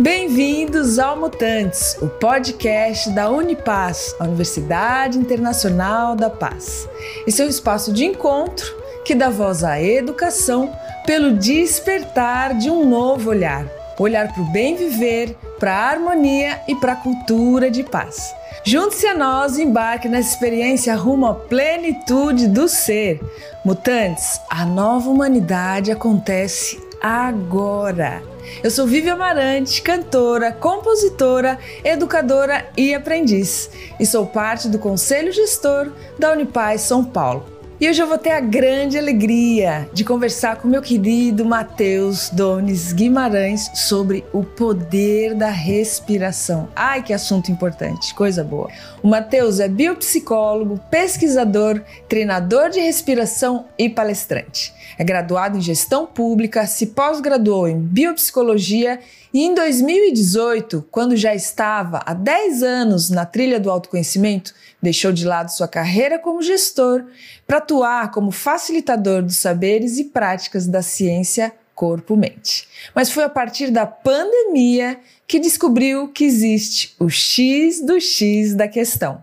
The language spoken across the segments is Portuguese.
Bem-vindos ao Mutantes, o podcast da Unipaz, a Universidade Internacional da Paz. Esse é um espaço de encontro que dá voz à educação pelo despertar de um novo olhar. Olhar para o bem viver, para a harmonia e para a cultura de paz. Junte-se a nós e embarque nessa experiência rumo à plenitude do ser. Mutantes, a nova humanidade acontece agora. Eu sou Vivi Amarante, cantora, compositora, educadora e aprendiz, e sou parte do Conselho Gestor da Unipaz São Paulo. E hoje eu vou ter a grande alegria de conversar com meu querido Matheus Dones Guimarães sobre o poder da respiração. Ai, que assunto importante, coisa boa. O Matheus é biopsicólogo, pesquisador, treinador de respiração e palestrante. É graduado em gestão pública, se pós-graduou em biopsicologia e em 2018, quando já estava há 10 anos na trilha do autoconhecimento, deixou de lado sua carreira como gestor para atuar como facilitador dos saberes e práticas da ciência corpo-mente. Mas foi a partir da pandemia que descobriu que existe o X do X da questão,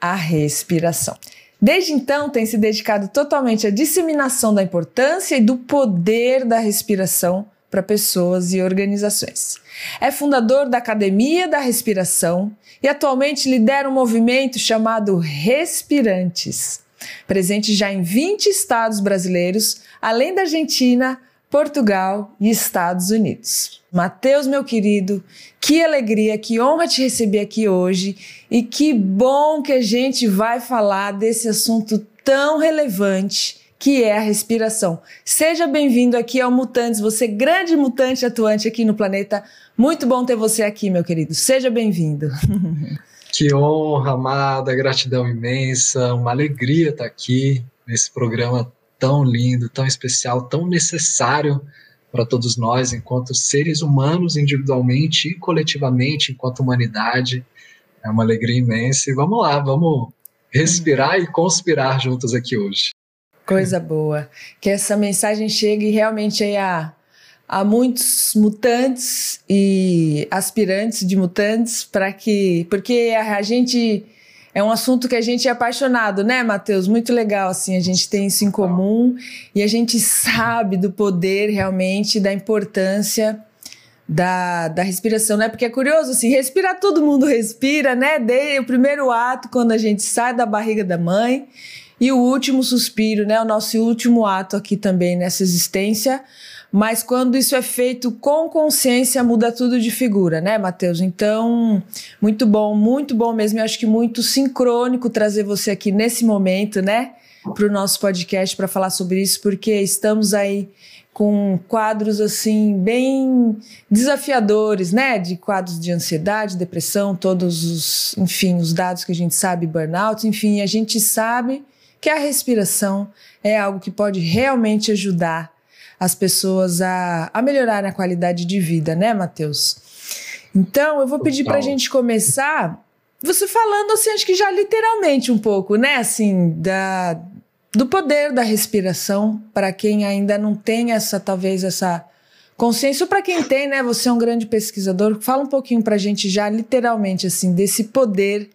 a respiração. Desde então, tem se dedicado totalmente à disseminação da importância e do poder da respiração para pessoas e organizações. É fundador da Academia da Respiração e atualmente lidera um movimento chamado Respirantes, presente já em 20 estados brasileiros, além da Argentina, Portugal e Estados Unidos. Mateus, meu querido, que alegria, que honra te receber aqui hoje e que bom que a gente vai falar desse assunto tão relevante que é a respiração. Seja bem-vindo aqui ao Mutantes, você grande mutante atuante aqui no planeta. Muito bom ter você aqui, meu querido. Seja bem-vindo. Que honra, amada, gratidão imensa, uma alegria estar aqui nesse programa tão lindo, tão especial, tão necessário para todos nós, enquanto seres humanos, individualmente e coletivamente, enquanto humanidade. É uma alegria imensa. E vamos lá, vamos respirar e conspirar juntos aqui hoje. Coisa boa. Que essa mensagem chegue realmente aí a há muitos mutantes e aspirantes de mutantes para que porque a, a, gente é um assunto que a gente é apaixonado, né, Matheus? Muito legal assim, a gente tem isso em comum e a gente sabe do poder realmente da importância da, da respiração, né? Porque é curioso assim, respirar todo mundo respira, né? Desde o primeiro ato quando a gente sai da barriga da mãe e o último suspiro, né? O nosso último ato aqui também nessa existência mas quando isso é feito com consciência, muda tudo de figura, né, Matheus? Então, muito bom, muito bom mesmo. Eu acho que muito sincrônico trazer você aqui nesse momento, né, para o nosso podcast para falar sobre isso, porque estamos aí com quadros assim bem desafiadores, né? De quadros de ansiedade, depressão, todos os, enfim, os dados que a gente sabe, burnout, enfim, a gente sabe que a respiração é algo que pode realmente ajudar as pessoas a, a melhorar a qualidade de vida, né, Matheus? Então, eu vou pedir para a gente começar você falando assim, acho que já literalmente um pouco, né, assim, da, do poder da respiração para quem ainda não tem essa, talvez, essa consciência, ou para quem tem, né, você é um grande pesquisador, fala um pouquinho para a gente já literalmente, assim, desse poder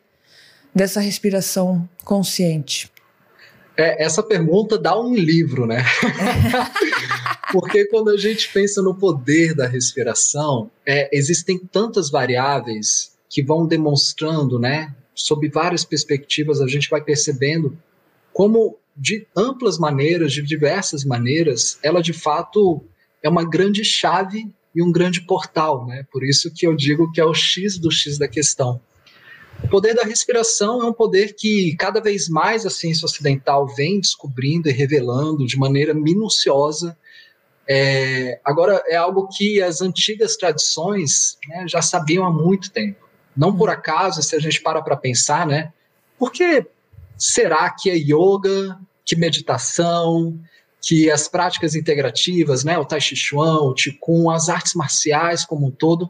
dessa respiração consciente. É, essa pergunta dá um livro, né? Porque quando a gente pensa no poder da respiração, é, existem tantas variáveis que vão demonstrando, né? Sob várias perspectivas, a gente vai percebendo como, de amplas maneiras, de diversas maneiras, ela de fato é uma grande chave e um grande portal, né? Por isso que eu digo que é o X do X da questão. O poder da respiração é um poder que cada vez mais a ciência ocidental vem descobrindo e revelando de maneira minuciosa. É, agora, é algo que as antigas tradições né, já sabiam há muito tempo. Não por acaso, se a gente para para pensar, né? Por que será que a yoga, que meditação, que as práticas integrativas, né, o Tai Chi Chuan, o Qigong, as artes marciais como um todo,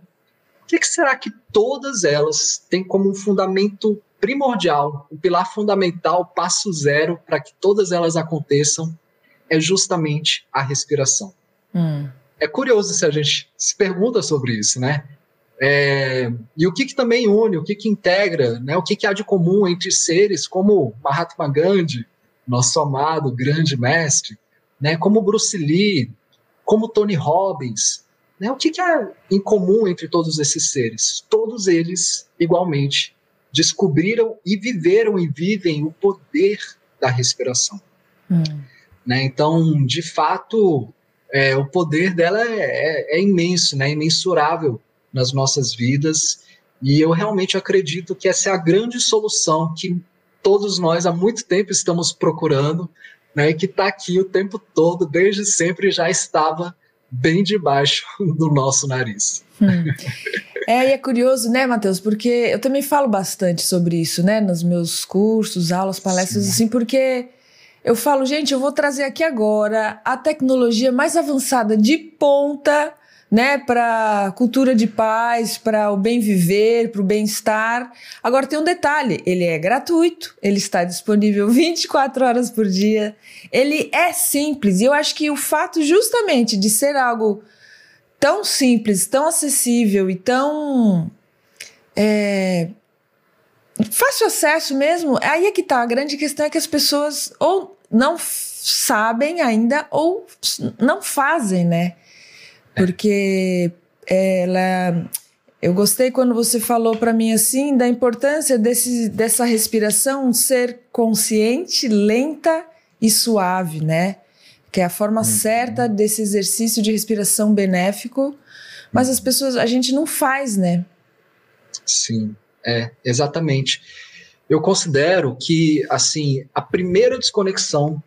que, que será que todas elas têm como um fundamento primordial, um pilar fundamental, passo zero para que todas elas aconteçam, é justamente a respiração. Hum. É curioso se a gente se pergunta sobre isso, né? É, e o que, que, também une, o que, que integra, né, o que, que há de comum entre seres como Mahatma Gandhi, nosso amado grande mestre, né, como Bruce Lee, como Tony Robbins. Né, o que, que há em comum entre todos esses seres? Todos eles, igualmente, descobriram e viveram e vivem o poder da respiração. Hum. Né, então, de fato, é, o poder dela é, é, é imenso, né, imensurável nas nossas vidas. E eu realmente acredito que essa é a grande solução que todos nós há muito tempo estamos procurando, né, que está aqui o tempo todo, desde sempre já estava bem debaixo do nosso nariz. Hum. É, e é curioso, né, Matheus? Porque eu também falo bastante sobre isso, né, nos meus cursos, aulas, palestras, Sim. assim, porque eu falo, gente, eu vou trazer aqui agora a tecnologia mais avançada de ponta né, para cultura de paz, para o bem viver, para o bem-estar. Agora tem um detalhe, ele é gratuito, ele está disponível 24 horas por dia. Ele é simples e eu acho que o fato justamente de ser algo tão simples, tão acessível e tão é, fácil acesso mesmo, aí é que tá. A grande questão é que as pessoas ou não sabem ainda ou não fazem, né? Porque ela. Eu gostei quando você falou para mim assim da importância desse, dessa respiração ser consciente, lenta e suave, né? Que é a forma uhum. certa desse exercício de respiração benéfico, mas as pessoas, a gente não faz, né? Sim, é, exatamente. Eu considero que, assim, a primeira desconexão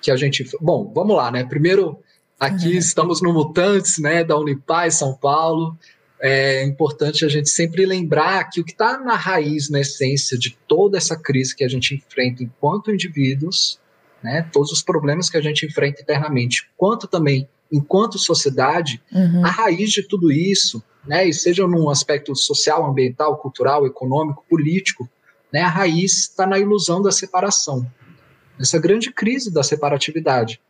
que a gente. Bom, vamos lá, né? Primeiro, Aqui uhum. estamos no Mutantes, né, da Unipaz, São Paulo. É importante a gente sempre lembrar que o que está na raiz, na essência de toda essa crise que a gente enfrenta enquanto indivíduos, né, todos os problemas que a gente enfrenta internamente, quanto também enquanto sociedade, uhum. a raiz de tudo isso, né, e seja num aspecto social, ambiental, cultural, econômico, político, né, a raiz está na ilusão da separação, essa grande crise da separatividade.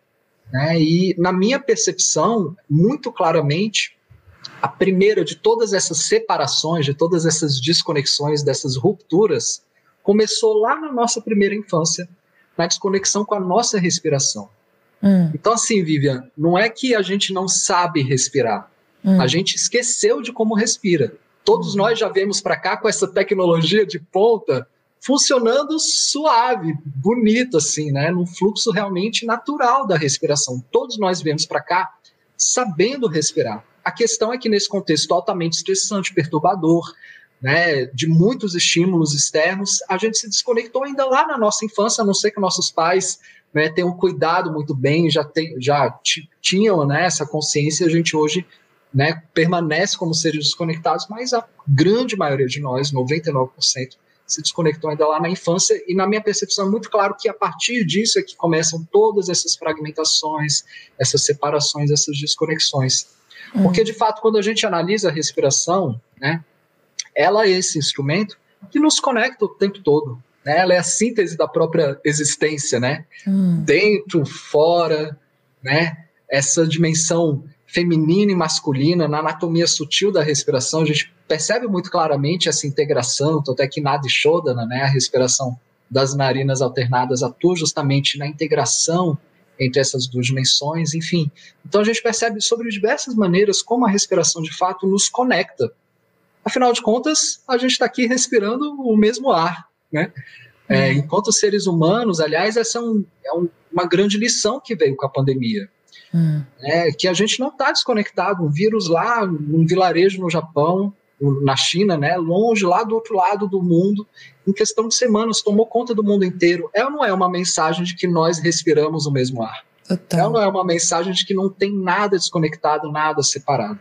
Né? E, na minha percepção, muito claramente, a primeira de todas essas separações, de todas essas desconexões, dessas rupturas, começou lá na nossa primeira infância, na desconexão com a nossa respiração. Hum. Então, assim, Vivian, não é que a gente não sabe respirar, hum. a gente esqueceu de como respira. Todos hum. nós já viemos para cá com essa tecnologia de ponta funcionando suave, bonito, assim, né? Num fluxo realmente natural da respiração. Todos nós viemos para cá sabendo respirar. A questão é que nesse contexto altamente estressante, perturbador, né, de muitos estímulos externos, a gente se desconectou ainda lá na nossa infância, a não ser que nossos pais né, tenham cuidado muito bem, já, tem, já tinham né, essa consciência, a gente hoje né, permanece como seres desconectados, mas a grande maioria de nós, 99%, se desconectou ainda lá na infância, e na minha percepção é muito claro que a partir disso é que começam todas essas fragmentações, essas separações, essas desconexões. Hum. Porque, de fato, quando a gente analisa a respiração, né, ela é esse instrumento que nos conecta o tempo todo. Né? Ela é a síntese da própria existência, né? Hum. Dentro, fora, né? Essa dimensão feminina e masculina, na anatomia sutil da respiração, a gente percebe muito claramente essa integração, tanto é que Nadi Shodana, né, a respiração das narinas alternadas, atua justamente na integração entre essas duas dimensões, enfim. Então a gente percebe sobre diversas maneiras como a respiração de fato nos conecta. Afinal de contas, a gente está aqui respirando o mesmo ar, né? É, uhum. enquanto seres humanos, aliás, essa é, um, é um, uma grande lição que veio com a pandemia. Hum. É, que a gente não está desconectado. Um vírus lá, num vilarejo no Japão, na China, né, longe, lá do outro lado do mundo, em questão de semanas, tomou conta do mundo inteiro. É ou não é uma mensagem de que nós respiramos o mesmo ar? Total. É ou não é uma mensagem de que não tem nada desconectado, nada separado?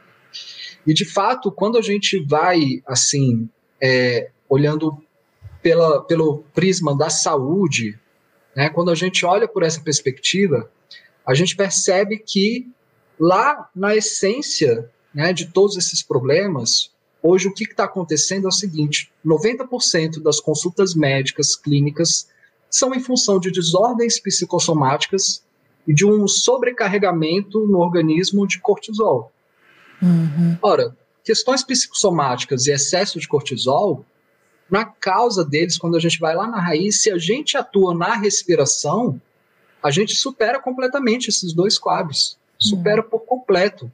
E, de fato, quando a gente vai, assim, é, olhando pela, pelo prisma da saúde, né, quando a gente olha por essa perspectiva, a gente percebe que lá na essência né, de todos esses problemas, hoje o que está acontecendo é o seguinte: 90% das consultas médicas clínicas são em função de desordens psicossomáticas e de um sobrecarregamento no organismo de cortisol. Uhum. Ora, questões psicossomáticas e excesso de cortisol, na causa deles, quando a gente vai lá na raiz, se a gente atua na respiração, a gente supera completamente esses dois quadros, supera por completo.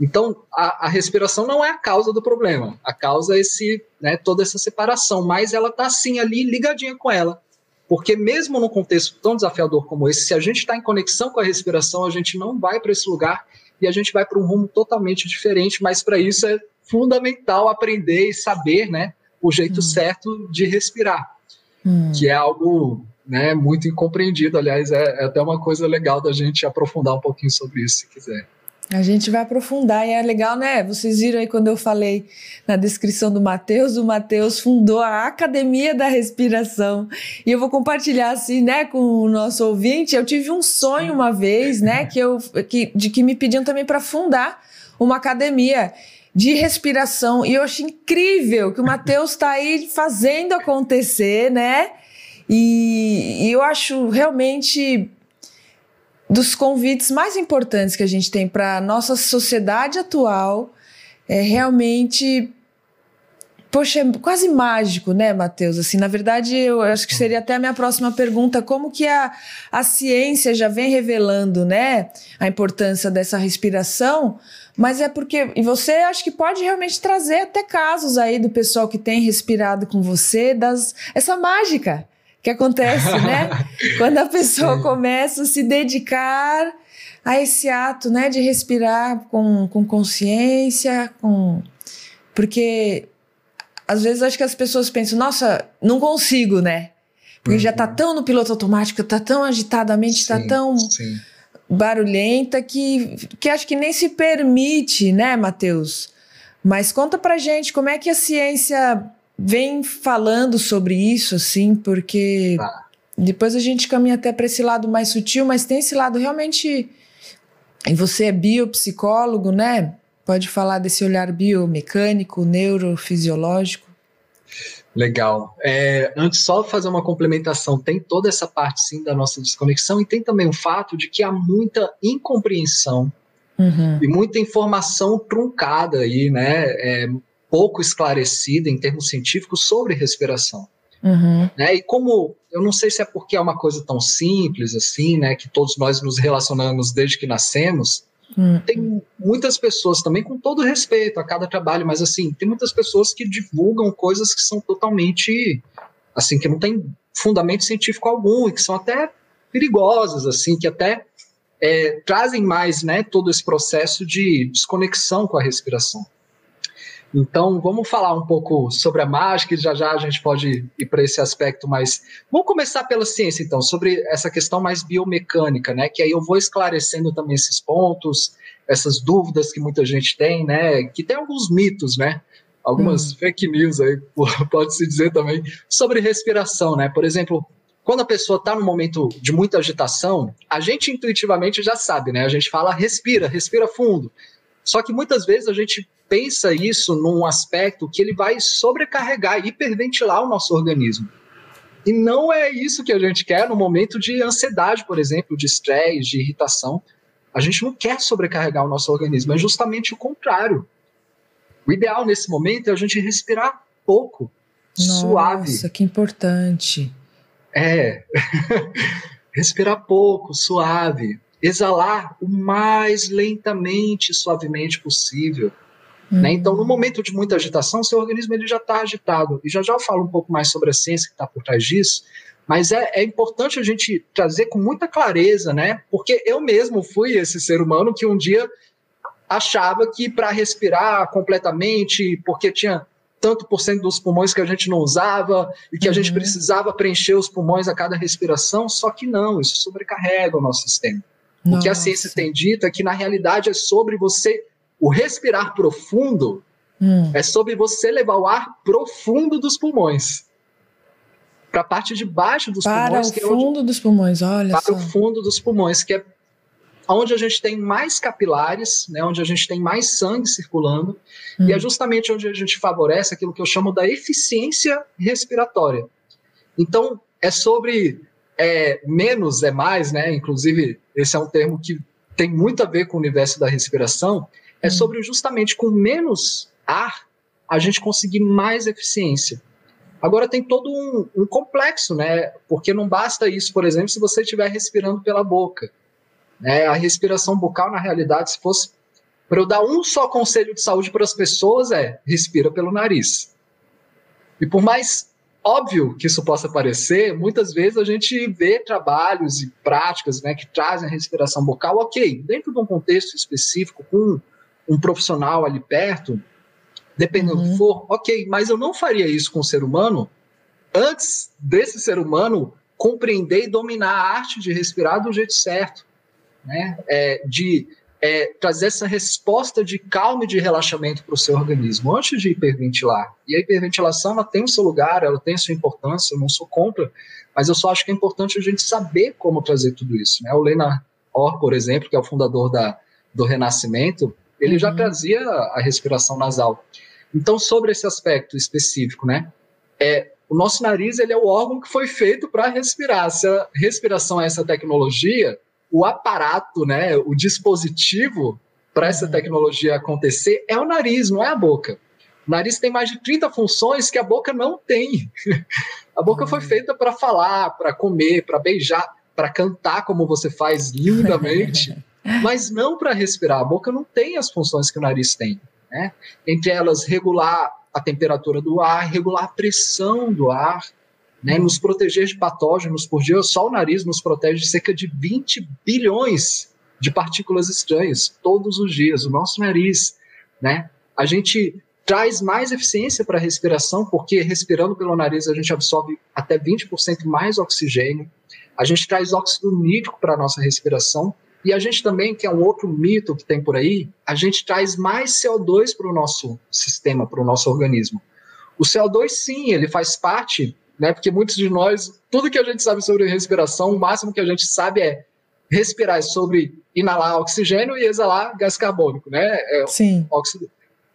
Então, a, a, respiração não é a causa do problema. A causa é esse, né, toda essa separação, mas ela está assim ali ligadinha com ela. Porque mesmo num contexto tão desafiador como esse, se a gente está em conexão com a respiração, a gente não vai para esse lugar e a gente vai para um rumo totalmente diferente. Mas para isso é fundamental aprender e saber, né, o jeito hum. certo de respirar, hum. que é algo né, muito incompreendido. Aliás, é, é até uma coisa legal da gente aprofundar um pouquinho sobre isso, se quiser. A gente vai aprofundar e é legal, né? Vocês viram aí quando eu falei na descrição do Matheus, o Matheus fundou a Academia da Respiração. E eu vou compartilhar assim, né, com o nosso ouvinte. Eu tive um sonho uma vez, né, que eu que, de que me pediam também para fundar uma academia de respiração. E eu achei incrível que o Matheus está aí fazendo acontecer, né? E, e eu acho realmente dos convites mais importantes que a gente tem para a nossa sociedade atual é realmente Poxa, é quase mágico, né, Matheus? Assim, na verdade, eu acho que seria até a minha próxima pergunta: como que a, a ciência já vem revelando, né, a importância dessa respiração? Mas é porque. E você acho que pode realmente trazer até casos aí do pessoal que tem respirado com você, das, essa mágica que acontece, né? Quando a pessoa Sim. começa a se dedicar a esse ato, né, de respirar com, com consciência, com porque às vezes acho que as pessoas pensam, nossa, não consigo, né? Porque uhum. já tá uhum. tão no piloto automático, tá tão agitadamente, tá sim, tá tão sim. barulhenta que, que acho que nem se permite, né, Matheus? Mas conta pra gente como é que a ciência vem falando sobre isso, assim, porque tá. depois a gente caminha até para esse lado mais sutil, mas tem esse lado realmente. E você é biopsicólogo, né? Pode falar desse olhar biomecânico, neurofisiológico. Legal. É, antes, só fazer uma complementação: tem toda essa parte, sim, da nossa desconexão, e tem também o fato de que há muita incompreensão uhum. e muita informação truncada aí, né? É, pouco esclarecida em termos científicos sobre respiração. Uhum. Né? E como eu não sei se é porque é uma coisa tão simples assim, né, que todos nós nos relacionamos desde que nascemos, uhum. tem muitas pessoas também com todo respeito a cada trabalho, mas assim tem muitas pessoas que divulgam coisas que são totalmente assim que não tem fundamento científico algum e que são até perigosas assim, que até é, trazem mais, né, todo esse processo de desconexão com a respiração. Então, vamos falar um pouco sobre a mágica e já já a gente pode ir para esse aspecto mais. Vamos começar pela ciência, então, sobre essa questão mais biomecânica, né? Que aí eu vou esclarecendo também esses pontos, essas dúvidas que muita gente tem, né? Que tem alguns mitos, né? Algumas hum. fake news aí, pode-se dizer também, sobre respiração, né? Por exemplo, quando a pessoa está num momento de muita agitação, a gente intuitivamente já sabe, né? A gente fala respira, respira fundo. Só que muitas vezes a gente pensa isso num aspecto que ele vai sobrecarregar, hiperventilar o nosso organismo. E não é isso que a gente quer no momento de ansiedade, por exemplo, de estresse, de irritação. A gente não quer sobrecarregar o nosso organismo, é justamente o contrário. O ideal nesse momento é a gente respirar pouco, Nossa, suave. Nossa, que importante. É. respirar pouco, suave exalar o mais lentamente e suavemente possível. Uhum. Né? Então, no momento de muita agitação, seu organismo ele já está agitado. E já já eu falo um pouco mais sobre a ciência que está por trás disso, mas é, é, importante a gente trazer com muita clareza, né? Porque eu mesmo fui esse ser humano que um dia achava que para respirar completamente, porque tinha tanto por cento dos pulmões que a gente não usava e que uhum. a gente uhum. precisava preencher os pulmões a cada respiração, só que não, isso sobrecarrega o nosso sistema. Nossa. O que a ciência tem dito é que, na realidade, é sobre você. O respirar profundo hum. é sobre você levar o ar profundo dos pulmões para a parte de baixo dos para pulmões. Para o fundo é onde, dos pulmões, olha Para só. o fundo dos pulmões, que é onde a gente tem mais capilares, né, onde a gente tem mais sangue circulando, hum. e é justamente onde a gente favorece aquilo que eu chamo da eficiência respiratória. Então, é sobre é, menos é mais, né? Inclusive, esse é um termo que tem muito a ver com o universo da respiração. É hum. sobre justamente com menos ar, a gente conseguir mais eficiência. Agora tem todo um, um, complexo, né? Porque não basta isso, por exemplo, se você estiver respirando pela boca. Né? A respiração bucal, na realidade, se fosse para eu dar um só conselho de saúde para as pessoas, é respira pelo nariz. E por mais óbvio que isso possa parecer, muitas vezes a gente vê trabalhos e práticas né, que trazem a respiração bucal, ok, dentro de um contexto específico, com um profissional ali perto, dependendo uhum. do que for, ok, mas eu não faria isso com o ser humano antes desse ser humano compreender e dominar a arte de respirar do jeito certo, né? É, de é, trazer essa resposta de calma e de relaxamento para o seu organismo antes de hiperventilar. E a hiperventilação ela tem o seu lugar, ela tem a sua importância, eu não sou contra, mas eu só acho que é importante a gente saber como trazer tudo isso. Né? O Lena Orr, por exemplo, que é o fundador da, do Renascimento, ele já uhum. trazia a respiração nasal. Então, sobre esse aspecto específico, né? É, o nosso nariz ele é o órgão que foi feito para respirar. Se a respiração é essa tecnologia, o aparato, né, o dispositivo para essa uhum. tecnologia acontecer é o nariz, não é a boca. O nariz tem mais de 30 funções que a boca não tem. a boca foi uhum. feita para falar, para comer, para beijar, para cantar como você faz lindamente, mas não para respirar. A boca não tem as funções que o nariz tem né? entre elas regular a temperatura do ar, regular a pressão do ar, né? nos proteger de patógenos por dia. Só o nariz nos protege de cerca de 20 bilhões de partículas estranhas todos os dias, o nosso nariz. Né? A gente traz mais eficiência para a respiração, porque respirando pelo nariz a gente absorve até 20% mais oxigênio. A gente traz óxido nítrico para a nossa respiração, e a gente também, que é um outro mito que tem por aí, a gente traz mais CO2 para o nosso sistema, para o nosso organismo. O CO2, sim, ele faz parte, né? Porque muitos de nós, tudo que a gente sabe sobre respiração, o máximo que a gente sabe é respirar sobre inalar oxigênio e exalar gás carbônico, né? É, sim. Óxido,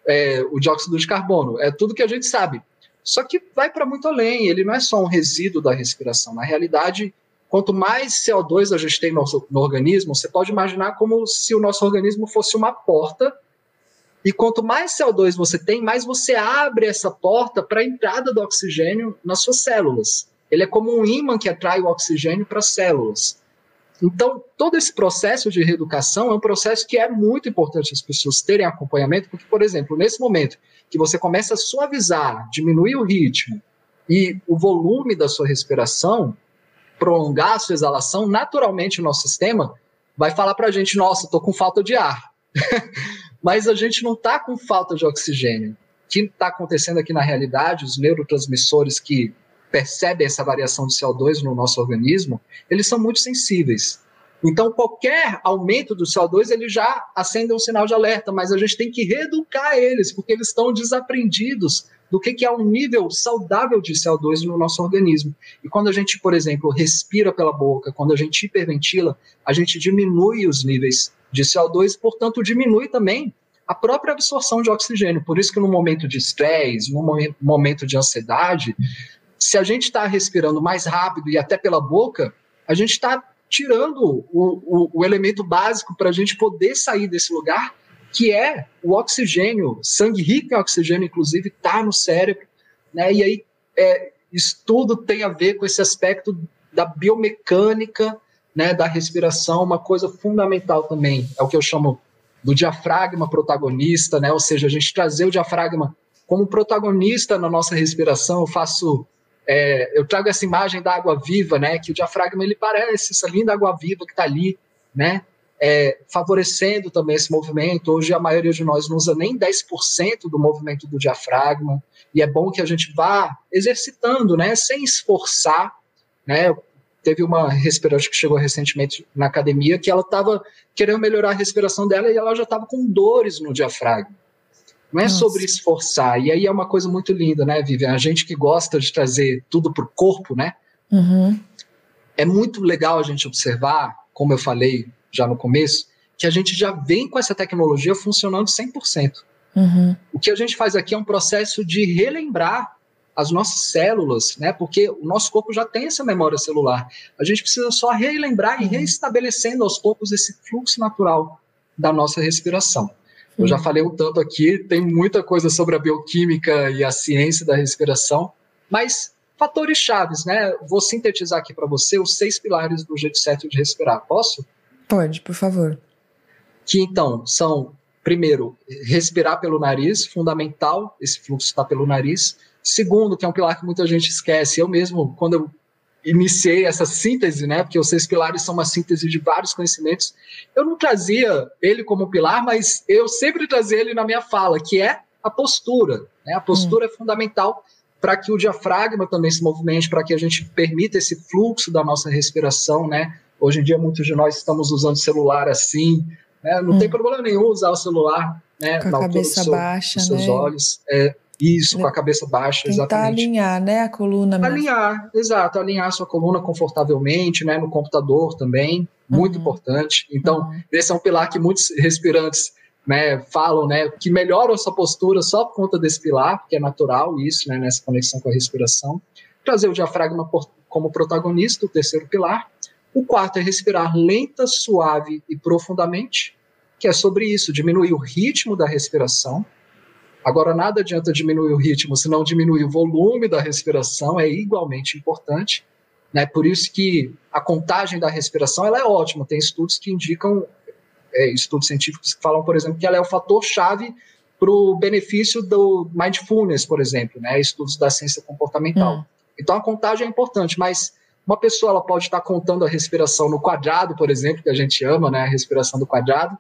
é, o dióxido de carbono. É tudo que a gente sabe. Só que vai para muito além, ele não é só um resíduo da respiração. Na realidade, Quanto mais CO2 a gente tem no, no organismo, você pode imaginar como se o nosso organismo fosse uma porta e quanto mais CO2 você tem, mais você abre essa porta para a entrada do oxigênio nas suas células. Ele é como um ímã que atrai o oxigênio para as células. Então, todo esse processo de reeducação é um processo que é muito importante as pessoas terem acompanhamento, porque, por exemplo, nesse momento que você começa a suavizar, diminuir o ritmo e o volume da sua respiração, prolongar a sua exalação, naturalmente o nosso sistema vai falar para a gente: nossa, estou com falta de ar. Mas a gente não está com falta de oxigênio. O que está acontecendo aqui na realidade, os neurotransmissores que percebem essa variação de CO2 no nosso organismo, eles são muito sensíveis. Então, qualquer aumento do CO2, ele já acende um sinal de alerta, mas a gente tem que reeducar eles, porque eles estão desaprendidos do que, que é um nível saudável de CO2 no nosso organismo. E quando a gente, por exemplo, respira pela boca, quando a gente hiperventila, a gente diminui os níveis de CO2 e, portanto, diminui também a própria absorção de oxigênio. Por isso que no momento de estresse, no momento de ansiedade, se a gente está respirando mais rápido e até pela boca, a gente está tirando o, o, o elemento básico para a gente poder sair desse lugar que é o oxigênio, sangue rico em oxigênio, inclusive, está no cérebro, né? E aí é, isso tudo tem a ver com esse aspecto da biomecânica, né, da respiração, uma coisa fundamental também, é o que eu chamo do diafragma protagonista, né? Ou seja, a gente trazer o diafragma como protagonista na nossa respiração. Eu faço, é, eu trago essa imagem da água viva, né? Que o diafragma ele parece essa linda água viva que está ali, né? É, favorecendo também esse movimento. Hoje a maioria de nós não usa nem 10% do movimento do diafragma, e é bom que a gente vá exercitando, né, sem esforçar, né, teve uma respirante que chegou recentemente na academia que ela estava querendo melhorar a respiração dela e ela já estava com dores no diafragma. Não é Nossa. sobre esforçar. E aí é uma coisa muito linda, né, Vivian? A gente que gosta de trazer tudo para o corpo, né? Uhum. É muito legal a gente observar, como eu falei já no começo, que a gente já vem com essa tecnologia funcionando 100%. Uhum. O que a gente faz aqui é um processo de relembrar as nossas células, né? Porque o nosso corpo já tem essa memória celular. A gente precisa só relembrar e reestabelecendo aos poucos esse fluxo natural da nossa respiração. Eu já falei um tanto aqui, tem muita coisa sobre a bioquímica e a ciência da respiração, mas fatores chaves, né? Vou sintetizar aqui para você os seis pilares do jeito certo de respirar. Posso? Pode, por favor. Que então são, primeiro, respirar pelo nariz, fundamental, esse fluxo está pelo nariz. Segundo, que é um pilar que muita gente esquece, eu mesmo, quando eu iniciei essa síntese, né? Porque os seis pilares são uma síntese de vários conhecimentos. Eu não trazia ele como pilar, mas eu sempre trazia ele na minha fala, que é a postura. Né? A postura hum. é fundamental para que o diafragma também se movimente, para que a gente permita esse fluxo da nossa respiração, né? Hoje em dia muitos de nós estamos usando celular assim, né? Não hum. tem problema nenhum usar o celular, né? Com a cabeça seu, baixa, seus né? olhos. É, isso, com a cabeça baixa, Tentar exatamente. alinhar, né, a coluna. Mesmo. Alinhar, exato, alinhar a sua coluna confortavelmente, né, no computador também, muito uhum. importante. Então, uhum. esse é um pilar que muitos respirantes né, falam, né, que melhoram a sua postura só por conta desse pilar, que é natural isso, né, nessa conexão com a respiração. Trazer o diafragma como protagonista, o terceiro pilar. O quarto é respirar lenta, suave e profundamente, que é sobre isso, diminuir o ritmo da respiração Agora, nada adianta diminuir o ritmo se não diminuir o volume da respiração, é igualmente importante. Né? Por isso que a contagem da respiração ela é ótima. Tem estudos que indicam, é, estudos científicos que falam, por exemplo, que ela é o fator-chave para o benefício do mindfulness, por exemplo, né? estudos da ciência comportamental. Hum. Então, a contagem é importante, mas uma pessoa ela pode estar contando a respiração no quadrado, por exemplo, que a gente ama, né? a respiração do quadrado,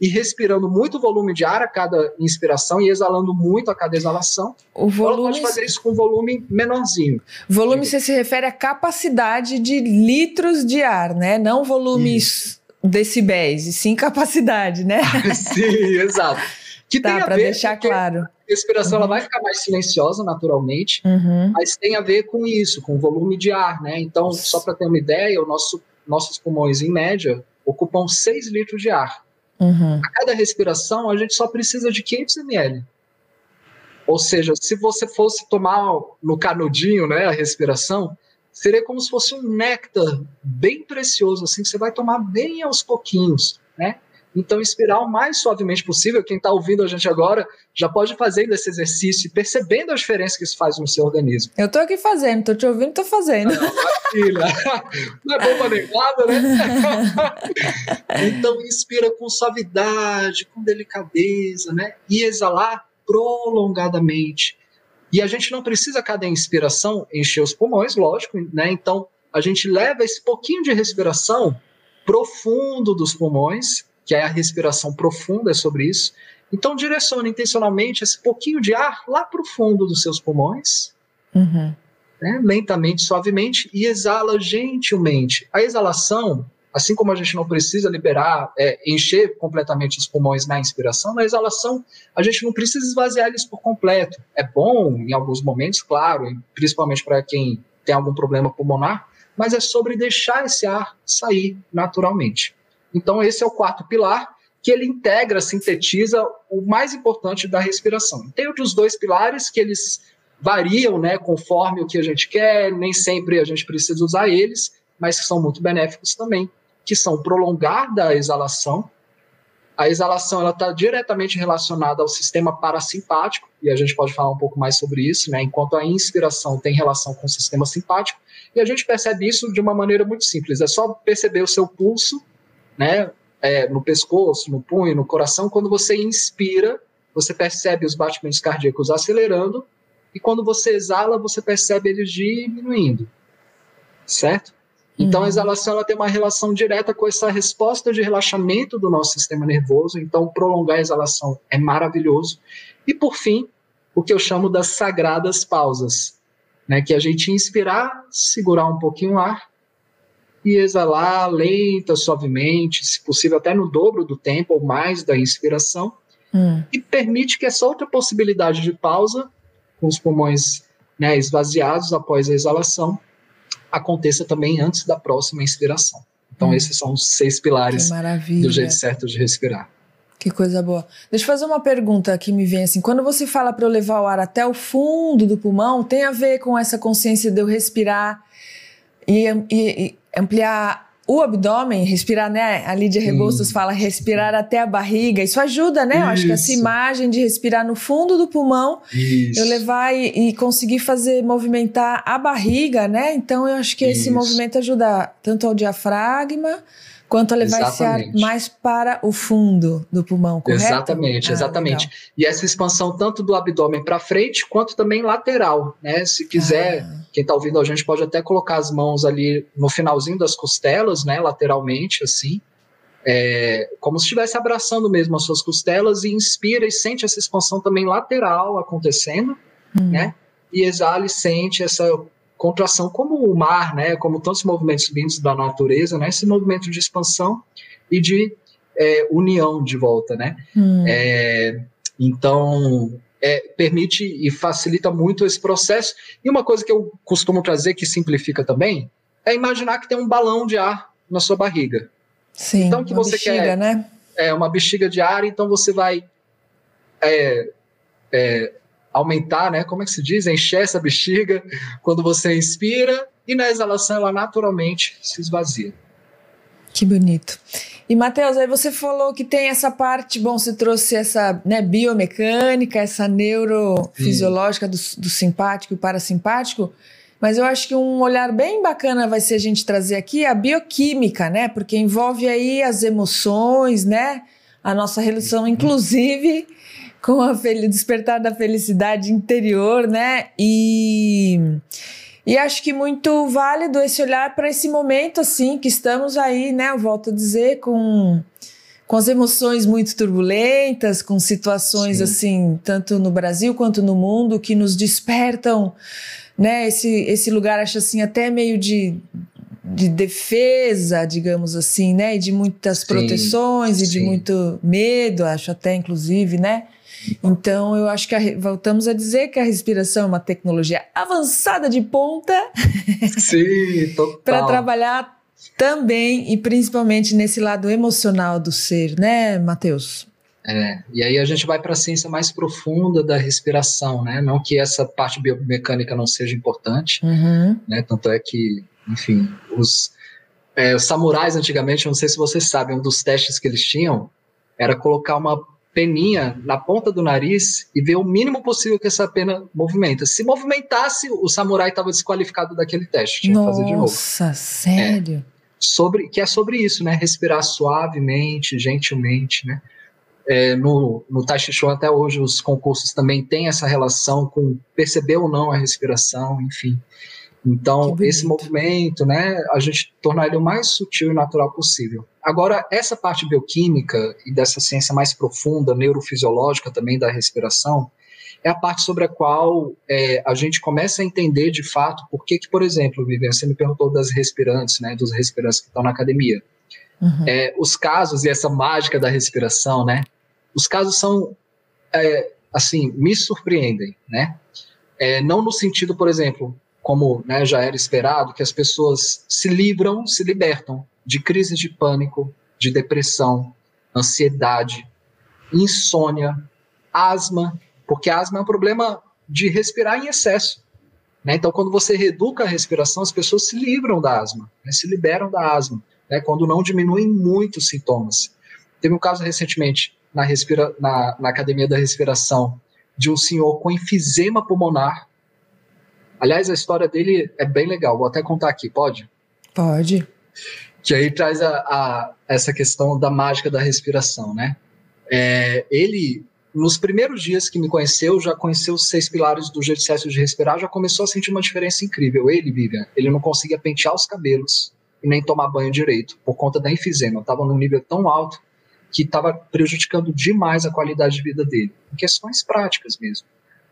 e respirando muito volume de ar a cada inspiração e exalando muito a cada exalação. O volume... Ela pode fazer isso com volume menorzinho. Volume você se refere à capacidade de litros de ar, né? Não volumes isso. decibéis, e sim capacidade, né? sim, exato. Que tá, para deixar claro. A respiração uhum. ela vai ficar mais silenciosa naturalmente, uhum. mas tem a ver com isso, com o volume de ar, né? Então, só para ter uma ideia, o nosso, nossos pulmões, em média, ocupam 6 litros de ar. Uhum. A cada respiração, a gente só precisa de 500 ml. Ou seja, se você fosse tomar no canudinho né, a respiração, seria como se fosse um néctar bem precioso, assim, que você vai tomar bem aos pouquinhos, né? Então, inspirar o mais suavemente possível. Quem está ouvindo a gente agora já pode fazer esse exercício e percebendo a diferença que isso faz no seu organismo. Eu estou aqui fazendo, estou te ouvindo, estou fazendo. Filha, não é bomba nem nada, né? então, inspira com suavidade, com delicadeza, né? E exalar prolongadamente. E a gente não precisa, cada inspiração, encher os pulmões, lógico, né? Então, a gente leva esse pouquinho de respiração profundo dos pulmões que é a respiração profunda, é sobre isso. Então, direcione intencionalmente esse pouquinho de ar lá para o fundo dos seus pulmões, uhum. né, lentamente, suavemente, e exala gentilmente. A exalação, assim como a gente não precisa liberar, é, encher completamente os pulmões na inspiração, na exalação, a gente não precisa esvaziar eles por completo. É bom em alguns momentos, claro, principalmente para quem tem algum problema pulmonar, mas é sobre deixar esse ar sair naturalmente. Então, esse é o quarto pilar, que ele integra, sintetiza o mais importante da respiração. Tem outros dois pilares que eles variam, né, conforme o que a gente quer, nem sempre a gente precisa usar eles, mas que são muito benéficos também, que são prolongar da exalação. A exalação ela está diretamente relacionada ao sistema parasimpático, e a gente pode falar um pouco mais sobre isso, né, enquanto a inspiração tem relação com o sistema simpático, e a gente percebe isso de uma maneira muito simples, é só perceber o seu pulso né, é, no pescoço, no punho, no coração, quando você inspira, você percebe os batimentos cardíacos acelerando, e quando você exala, você percebe eles diminuindo. Certo? Então, a uhum. exalação ela tem uma relação direta com essa resposta de relaxamento do nosso sistema nervoso. Então, prolongar a exalação é maravilhoso. E, por fim, o que eu chamo das sagradas pausas, né? que é a gente inspirar, segurar um pouquinho o ar, e exalar lenta, suavemente, se possível até no dobro do tempo ou mais da inspiração, hum. e permite que essa outra possibilidade de pausa, com os pulmões né, esvaziados após a exalação, aconteça também antes da próxima inspiração. Então, hum. esses são os seis pilares do jeito certo de respirar. Que coisa boa. Deixa eu fazer uma pergunta que me vem assim. Quando você fala para eu levar o ar até o fundo do pulmão, tem a ver com essa consciência de eu respirar e, e, ampliar o abdômen, respirar, né? A Lídia Rebostos Sim. fala respirar até a barriga. Isso ajuda, né? Isso. Eu acho que essa imagem de respirar no fundo do pulmão, Isso. eu levar e, e, conseguir fazer movimentar a barriga, né? Então eu acho que Isso. esse movimento ajuda tanto ao diafragma quanto a levar exatamente. esse ar mais para o fundo do pulmão, correto? Exatamente, ah, exatamente. Legal. E essa expansão tanto do abdômen para frente quanto também lateral, né? Se quiser, ah. quem está ouvindo a gente pode até colocar as mãos ali no finalzinho das costelas, né? Lateralmente, assim. É, como se estivesse abraçando mesmo as suas costelas e inspira e sente essa expansão também lateral acontecendo, hum. né? E exala e sente essa contração, como o mar, né, como tantos movimentos vindos da natureza, né, esse movimento de expansão e de é, união de volta, né? Hum. É, então, é, permite e facilita muito esse processo. E uma coisa que eu costumo trazer, que simplifica também, é imaginar que tem um balão de ar na sua barriga. Sim, então, que você bexiga, quer, né? É, uma bexiga de ar, então você vai é, é, aumentar, né? Como é que se diz? Encher essa bexiga quando você inspira e na exalação ela naturalmente se esvazia. Que bonito. E Matheus, aí você falou que tem essa parte, bom, você trouxe essa né, biomecânica, essa neurofisiológica do, do simpático e parasimpático, mas eu acho que um olhar bem bacana vai ser a gente trazer aqui a bioquímica, né? Porque envolve aí as emoções, né? A nossa relação, inclusive, com a despertar da felicidade interior, né? E e acho que muito válido esse olhar para esse momento assim que estamos aí, né? Eu volto a dizer com com as emoções muito turbulentas, com situações Sim. assim, tanto no Brasil quanto no mundo que nos despertam, né? Esse esse lugar acho assim até meio de de defesa, digamos assim, né? E de muitas sim, proteções sim. e de muito medo, acho até inclusive, né? Então, eu acho que a, voltamos a dizer que a respiração é uma tecnologia avançada de ponta. Sim, total. para trabalhar também e principalmente nesse lado emocional do ser, né, Matheus? É, e aí a gente vai para a ciência mais profunda da respiração, né? Não que essa parte biomecânica não seja importante, uhum. né? Tanto é que, enfim, os, é, os samurais antigamente, não sei se vocês sabem, um dos testes que eles tinham era colocar uma peninha na ponta do nariz e ver o mínimo possível que essa pena movimenta. Se movimentasse, o samurai estava desqualificado daquele teste. Tinha Nossa, que fazer de novo. Nossa, sério? É, sobre, que é sobre isso, né? Respirar suavemente, gentilmente, né? É, no, no Tai Chi Chuan, até hoje, os concursos também têm essa relação com perceber ou não a respiração, enfim. Então, esse movimento, né, a gente tornar ele o mais sutil e natural possível. Agora, essa parte bioquímica e dessa ciência mais profunda, neurofisiológica também da respiração, é a parte sobre a qual é, a gente começa a entender de fato por que, que por exemplo, Vivian, você me perguntou das respirantes, né, dos respirantes que estão na academia. Uhum. É, os casos e essa mágica da respiração, né, os casos são, é, assim, me surpreendem, né, é, não no sentido, por exemplo, como né, já era esperado, que as pessoas se livram, se libertam de crises de pânico, de depressão, ansiedade, insônia, asma, porque asma é um problema de respirar em excesso. Né? Então, quando você reduca a respiração, as pessoas se livram da asma, né? se liberam da asma, né? quando não diminuem muito os sintomas. Teve um caso recentemente na, respira na, na academia da respiração de um senhor com enfisema pulmonar Aliás, a história dele é bem legal, vou até contar aqui, pode? Pode. Que aí traz a, a essa questão da mágica da respiração, né? É, ele, nos primeiros dias que me conheceu, já conheceu os seis pilares do exercício de respirar, já começou a sentir uma diferença incrível. Ele, Vivian, ele não conseguia pentear os cabelos e nem tomar banho direito, por conta da enfisema. Estava num nível tão alto que estava prejudicando demais a qualidade de vida dele, em questões práticas mesmo.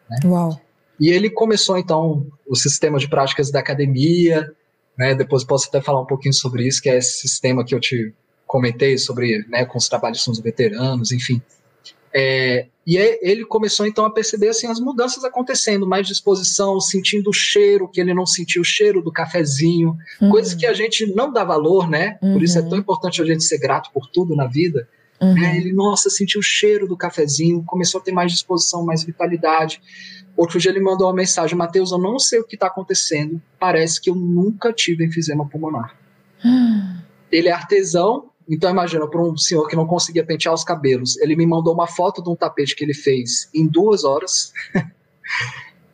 Né? Uau! E ele começou então o sistema de práticas da academia, né? Depois posso até falar um pouquinho sobre isso, que é esse sistema que eu te comentei sobre, né, com os trabalhos com os veteranos, enfim. É, e ele começou então a perceber assim as mudanças acontecendo, mais disposição, sentindo o cheiro que ele não sentiu o cheiro do cafezinho, uhum. coisas que a gente não dá valor, né? Uhum. Por isso é tão uhum. importante a gente ser grato por tudo na vida. Uhum. Né? Ele, nossa, sentiu o cheiro do cafezinho, começou a ter mais disposição, mais vitalidade. Outro dia ele mandou uma mensagem, Matheus, eu não sei o que está acontecendo, parece que eu nunca tive enfisema pulmonar. ele é artesão, então imagina, para um senhor que não conseguia pentear os cabelos, ele me mandou uma foto de um tapete que ele fez em duas horas.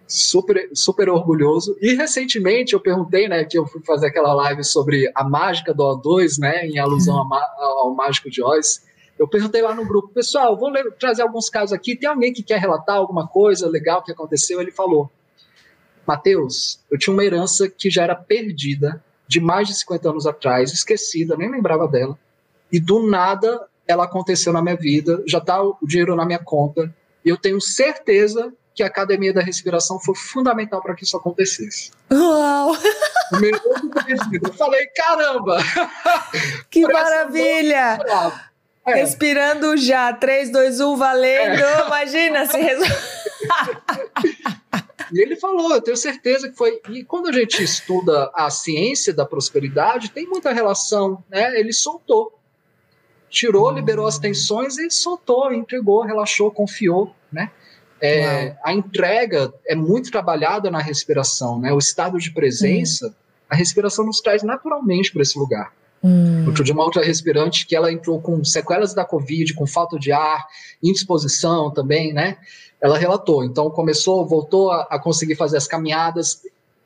super, super orgulhoso. E recentemente eu perguntei, né, que eu fui fazer aquela live sobre a mágica do O2, né, em alusão ao, ao Mágico de Oz. Eu perguntei lá no grupo, pessoal, vou ler, trazer alguns casos aqui. Tem alguém que quer relatar alguma coisa legal que aconteceu? Ele falou: Mateus, eu tinha uma herança que já era perdida de mais de 50 anos atrás, esquecida, nem lembrava dela. E do nada ela aconteceu na minha vida, já está o dinheiro na minha conta. E eu tenho certeza que a academia da respiração foi fundamental para que isso acontecesse. Uau! eu falei, caramba! Que maravilha! É. Respirando já, 3, 2, 1, valendo! É. Imagina se resolve. E ele falou, eu tenho certeza que foi. E quando a gente estuda a ciência da prosperidade, tem muita relação, né? Ele soltou. Tirou, liberou as tensões e soltou, entregou, relaxou, confiou, né? É, a entrega é muito trabalhada na respiração, né? O estado de presença, hum. a respiração nos traz naturalmente para esse lugar. Hum. Outro dia, uma outra respirante que ela entrou com sequelas da Covid, com falta de ar, indisposição também, né? Ela relatou. Então, começou, voltou a, a conseguir fazer as caminhadas.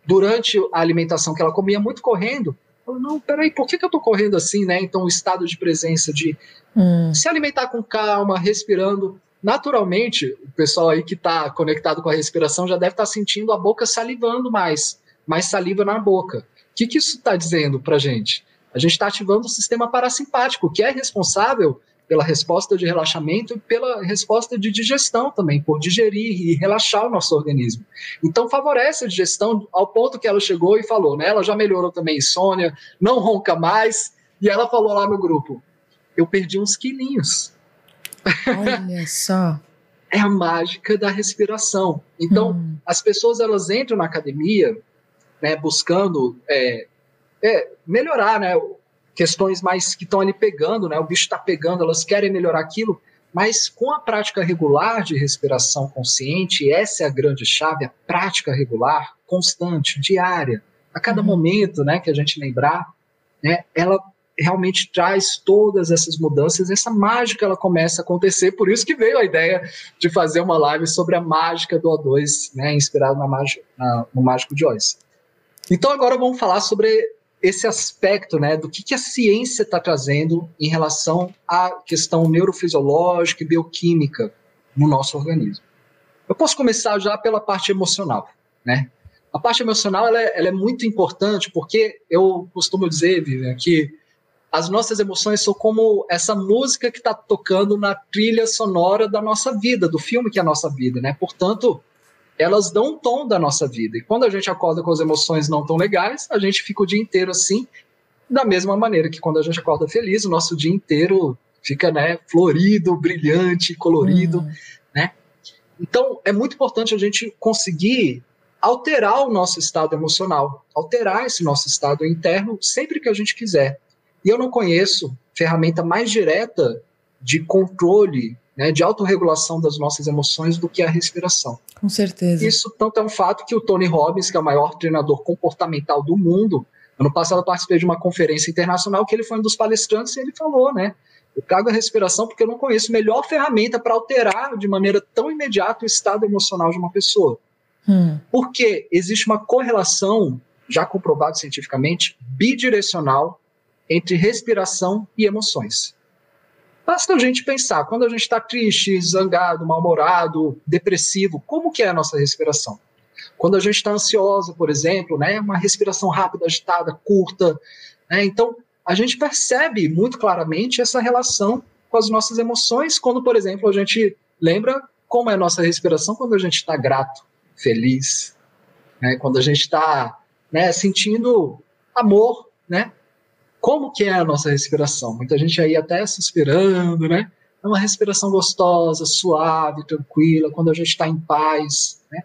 Durante a alimentação que ela comia, muito correndo, falou, não, peraí, por que, que eu tô correndo assim, né? Então, o estado de presença, de hum. se alimentar com calma, respirando, naturalmente, o pessoal aí que está conectado com a respiração já deve estar tá sentindo a boca salivando mais, mais saliva na boca. O que, que isso está dizendo para gente? A gente está ativando o sistema parasimpático, que é responsável pela resposta de relaxamento e pela resposta de digestão também, por digerir e relaxar o nosso organismo. Então favorece a digestão ao ponto que ela chegou e falou, né? Ela já melhorou também insônia, não ronca mais, e ela falou lá no grupo: "Eu perdi uns quilinhos". Olha só. é a mágica da respiração. Então, hum. as pessoas elas entram na academia, né, buscando é, é, melhorar, né, questões mais que estão ali pegando, né, o bicho está pegando, elas querem melhorar aquilo, mas com a prática regular de respiração consciente, essa é a grande chave, a prática regular, constante, diária, a cada uhum. momento, né, que a gente lembrar, né, ela realmente traz todas essas mudanças, essa mágica ela começa a acontecer, por isso que veio a ideia de fazer uma live sobre a mágica do O2, né, inspirado na mágica, na, no Mágico de Oz. Então agora vamos falar sobre esse aspecto, né, do que, que a ciência está trazendo em relação à questão neurofisiológica e bioquímica no nosso organismo. Eu posso começar já pela parte emocional, né? A parte emocional ela é, ela é muito importante porque eu costumo dizer, Vivian, que as nossas emoções são como essa música que está tocando na trilha sonora da nossa vida, do filme que é a nossa vida, né? Portanto, elas dão um tom da nossa vida. E quando a gente acorda com as emoções não tão legais, a gente fica o dia inteiro assim, da mesma maneira que quando a gente acorda feliz, o nosso dia inteiro fica, né, florido, brilhante, colorido, hum. né? Então, é muito importante a gente conseguir alterar o nosso estado emocional, alterar esse nosso estado interno sempre que a gente quiser. E eu não conheço ferramenta mais direta de controle, né, de autorregulação das nossas emoções do que a respiração. Com certeza. Isso tanto é um fato que o Tony Robbins, que é o maior treinador comportamental do mundo, ano passado eu participei de uma conferência internacional que ele foi um dos palestrantes e ele falou, né? Eu trago a respiração porque eu não conheço melhor ferramenta para alterar de maneira tão imediata o estado emocional de uma pessoa. Hum. Porque existe uma correlação, já comprovado cientificamente, bidirecional entre respiração e emoções. Basta a gente pensar, quando a gente está triste, zangado, mal-humorado, depressivo, como que é a nossa respiração? Quando a gente está ansiosa, por exemplo, né, uma respiração rápida, agitada, curta. Né, então, a gente percebe muito claramente essa relação com as nossas emoções, quando, por exemplo, a gente lembra como é a nossa respiração quando a gente está grato, feliz, né, quando a gente está né, sentindo amor, né, como que é a nossa respiração. Muita gente aí até suspirando, né? É uma respiração gostosa, suave, tranquila, quando a gente está em paz, né?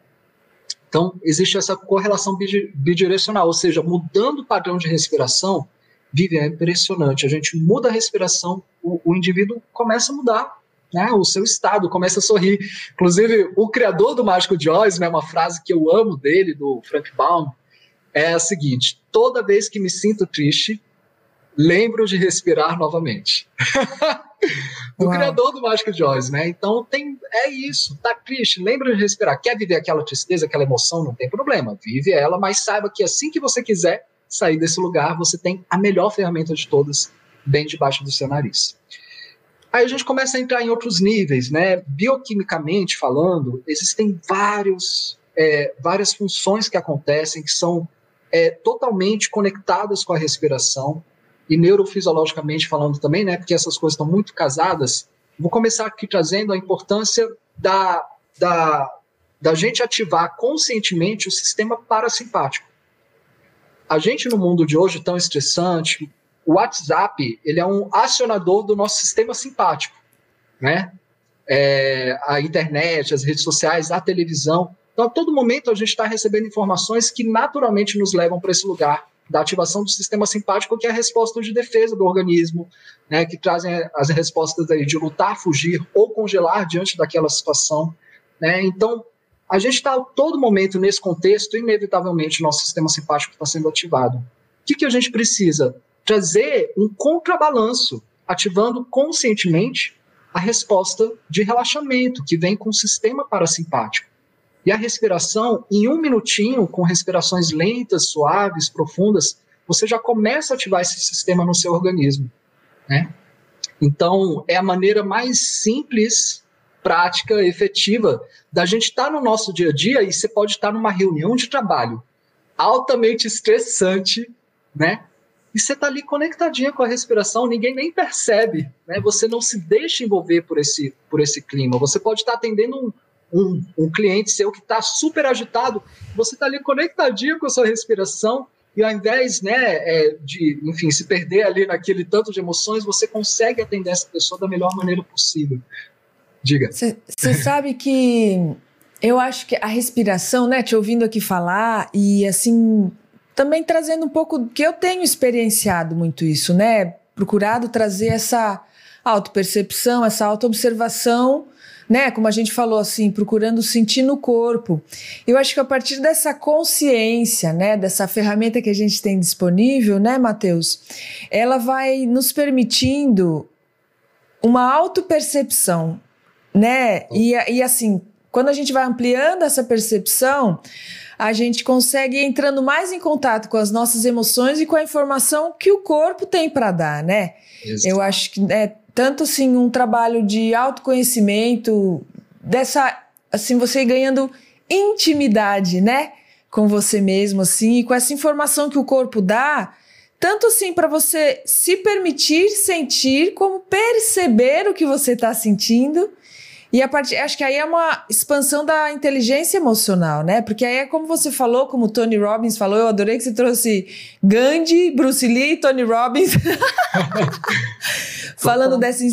Então, existe essa correlação bidirecional, ou seja, mudando o padrão de respiração, vive, é impressionante. A gente muda a respiração, o, o indivíduo começa a mudar né, o seu estado, começa a sorrir. Inclusive, o criador do Mágico de Oz, né, uma frase que eu amo dele, do Frank Baum, é a seguinte: toda vez que me sinto triste, lembro de respirar novamente. do Uau. criador do Mágico de Oz, né? Então tem é isso, tá triste, lembra de respirar. Quer viver aquela tristeza, aquela emoção, não tem problema, vive ela, mas saiba que assim que você quiser sair desse lugar, você tem a melhor ferramenta de todas bem debaixo do seu nariz. Aí a gente começa a entrar em outros níveis, né? Bioquimicamente falando, existem vários, é, várias funções que acontecem que são é, totalmente conectadas com a respiração e neurofisiologicamente falando também, né? Porque essas coisas estão muito casadas. Vou começar aqui trazendo a importância da, da, da gente ativar conscientemente o sistema parasimpático. A gente no mundo de hoje tão estressante, o WhatsApp ele é um acionador do nosso sistema simpático, né? É, a internet, as redes sociais, a televisão. Então, a todo momento a gente está recebendo informações que naturalmente nos levam para esse lugar da ativação do sistema simpático, que é a resposta de defesa do organismo, né, que trazem as respostas aí de lutar, fugir ou congelar diante daquela situação. Né? Então, a gente está todo momento nesse contexto, inevitavelmente, o nosso sistema simpático está sendo ativado. O que, que a gente precisa? trazer um contrabalanço, ativando conscientemente a resposta de relaxamento que vem com o sistema parasimpático. E a respiração, em um minutinho, com respirações lentas, suaves, profundas, você já começa a ativar esse sistema no seu organismo. Né? Então, é a maneira mais simples, prática, efetiva da gente estar tá no nosso dia a dia e você pode estar tá numa reunião de trabalho altamente estressante, né? e você está ali conectadinha com a respiração, ninguém nem percebe, né? Você não se deixa envolver por esse, por esse clima. Você pode estar tá atendendo um, um, um, cliente seu que está super agitado, você está ali conectadinho com a sua respiração e ao invés, né, é, de, enfim, se perder ali naquele tanto de emoções, você consegue atender essa pessoa da melhor maneira possível. Diga. Você sabe que eu acho que a respiração, né, te ouvindo aqui falar e assim também trazendo um pouco que eu tenho experienciado muito isso, né? Procurado trazer essa autopercepção, essa autoobservação, né? Como a gente falou assim, procurando sentir no corpo. Eu acho que a partir dessa consciência, né, dessa ferramenta que a gente tem disponível, né, Matheus, ela vai nos permitindo uma autopercepção, né? E, e assim, quando a gente vai ampliando essa percepção, a gente consegue ir entrando mais em contato com as nossas emoções e com a informação que o corpo tem para dar, né? Exato. Eu acho que é tanto assim um trabalho de autoconhecimento, dessa assim você ganhando intimidade, né, com você mesmo assim, e com essa informação que o corpo dá, tanto assim para você se permitir sentir como perceber o que você está sentindo e a partir, acho que aí é uma expansão da inteligência emocional, né? Porque aí é como você falou, como o Tony Robbins falou, eu adorei que você trouxe Gandhi, Bruce Lee e Tony Robbins. Falando dessa